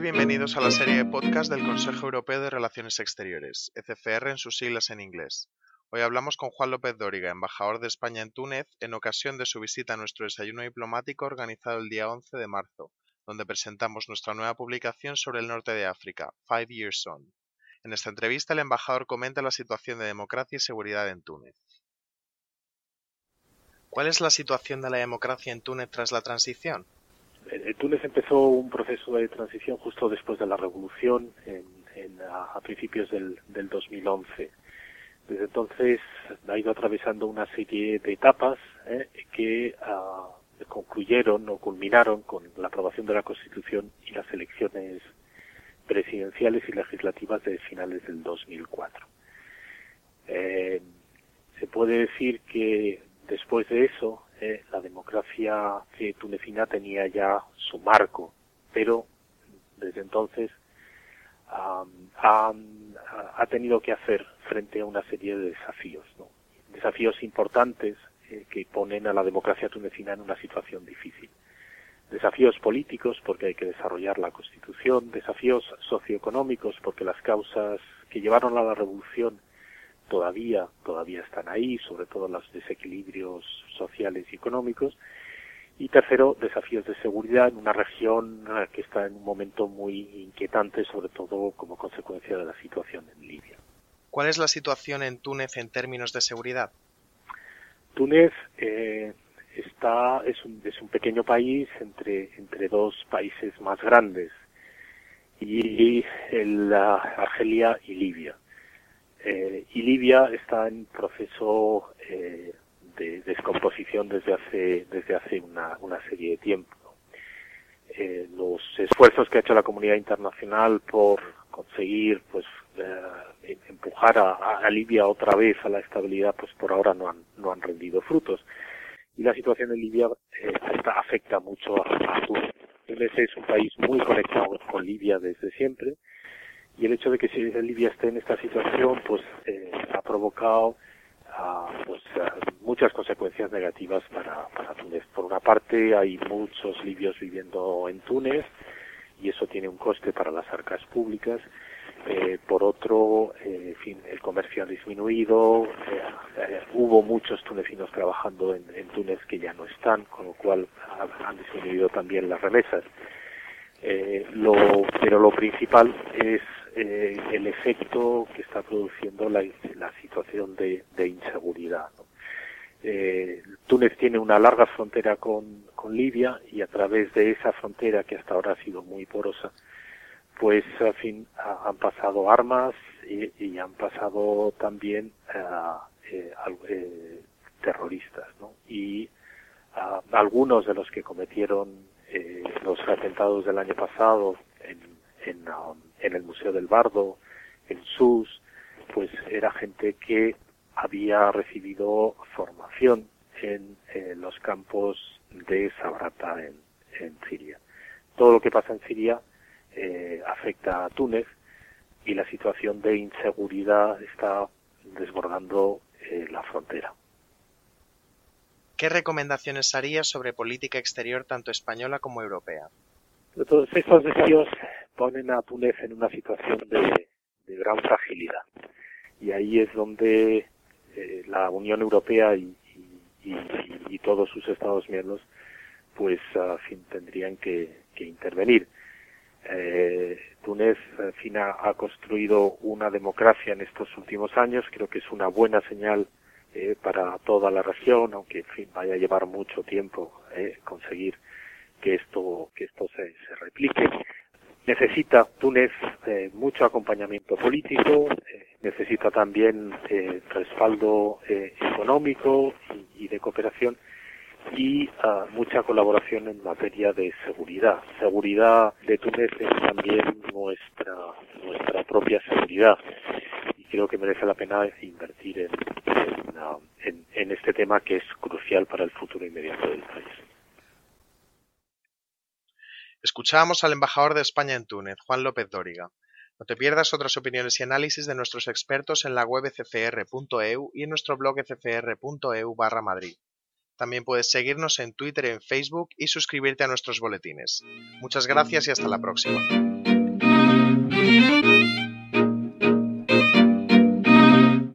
Bienvenidos a la serie de podcast del Consejo Europeo de Relaciones Exteriores, ECCR en sus siglas en inglés. Hoy hablamos con Juan López Dóriga, embajador de España en Túnez, en ocasión de su visita a nuestro desayuno diplomático organizado el día 11 de marzo, donde presentamos nuestra nueva publicación sobre el norte de África, Five Years On. En esta entrevista el embajador comenta la situación de democracia y seguridad en Túnez. ¿Cuál es la situación de la democracia en Túnez tras la transición? En Túnez empezó un proceso de transición justo después de la revolución a, principios del, 2011. Desde entonces ha ido atravesando una serie de etapas eh, que ah, concluyeron o culminaron con la aprobación de la Constitución y las elecciones presidenciales y legislativas de finales del 2004. Eh, se puede decir que después de eso eh, la democracia tunecina tenía ya su marco, pero desde entonces ha, tenido que hacer frente a una serie de desafíos, desafíos importantes eh, que ponen a la democracia tunecina en una situación difícil. Desafíos políticos porque hay que desarrollar la constitución, desafíos socioeconómicos porque las causas que llevaron a la revolución todavía, todavía están ahí, sobre todo los desequilibrios sociales y económicos. Y tercero, desafíos de seguridad en una región eh, que está en un momento muy inquietante, sobre todo como consecuencia de la situación en Libia. ¿Cuál es la situación en Túnez en términos de seguridad? Túnez eh, está es un, es un pequeño país entre entre dos países más grandes y el, Argelia y Libia. Eh, y Libia está en proceso eh, de descomposición desde hace desde hace una, una serie de tiempo. Eh, los esfuerzos que ha hecho la comunidad internacional por conseguir pues eh, empujar a, Libia otra vez a la estabilidad pues por ahora no han no han rendido frutos y la situación en Libia eh, afecta mucho a, a Túnez. Túnez es un país muy conectado con Libia desde siempre y el hecho de que Libia esté en esta situación pues eh, ha provocado pues muchas consecuencias negativas para, Túnez. Por una parte hay muchos libios viviendo en Túnez y eso tiene un coste para las arcas públicas. Eh, por otro, eh, fin, el comercio ha disminuido, eh, hubo muchos tunecinos trabajando en, Túnez que ya no están, con lo cual han disminuido también las remesas. pero lo principal es eh, el efecto que está produciendo la, situación de, inseguridad. Eh, Túnez tiene una larga frontera con, Libia y a través de esa frontera que hasta ahora ha sido muy porosa, pues al fin han pasado armas y, han pasado también eh, eh, terroristas. Y algunos de los que cometieron los atentados del año pasado en, en, um, en el Museo del Bardo, en SUS, pues era gente que había recibido formación en, los campos de Sabrata en, en, Siria. Todo lo que pasa en Siria eh, afecta a Túnez y la situación de inseguridad está desbordando eh, la frontera. ¿Qué recomendaciones haría sobre política exterior tanto española como europea? Todos estos desafíos ponen a Túnez en una situación de, gran fragilidad. Y ahí es donde eh, la Unión Europea y, todos sus Estados miembros pues a fin tendrían que, intervenir. Eh, Túnez fin ha, construido una democracia en estos últimos años, creo que es una buena señal eh, para toda la región, aunque en fin vaya a llevar mucho tiempo eh, conseguir que esto que esto se replique necesita Túnez eh, mucho acompañamiento político, eh, necesita también eh, respaldo económico y, de cooperación y uh, mucha colaboración en materia de seguridad. Seguridad de Túnez es también nuestra nuestra propia seguridad y creo que merece la pena invertir en, en este tema que es crucial para el futuro inmediato del país. Escuchábamos al embajador de España en Túnez, Juan López Dóriga. No te pierdas otras opiniones y análisis de nuestros expertos en la web ccr.eu y en nuestro blog ccr.eu barra Madrid. También puedes seguirnos en Twitter en Facebook y suscribirte a nuestros boletines. Muchas gracias y hasta la próxima.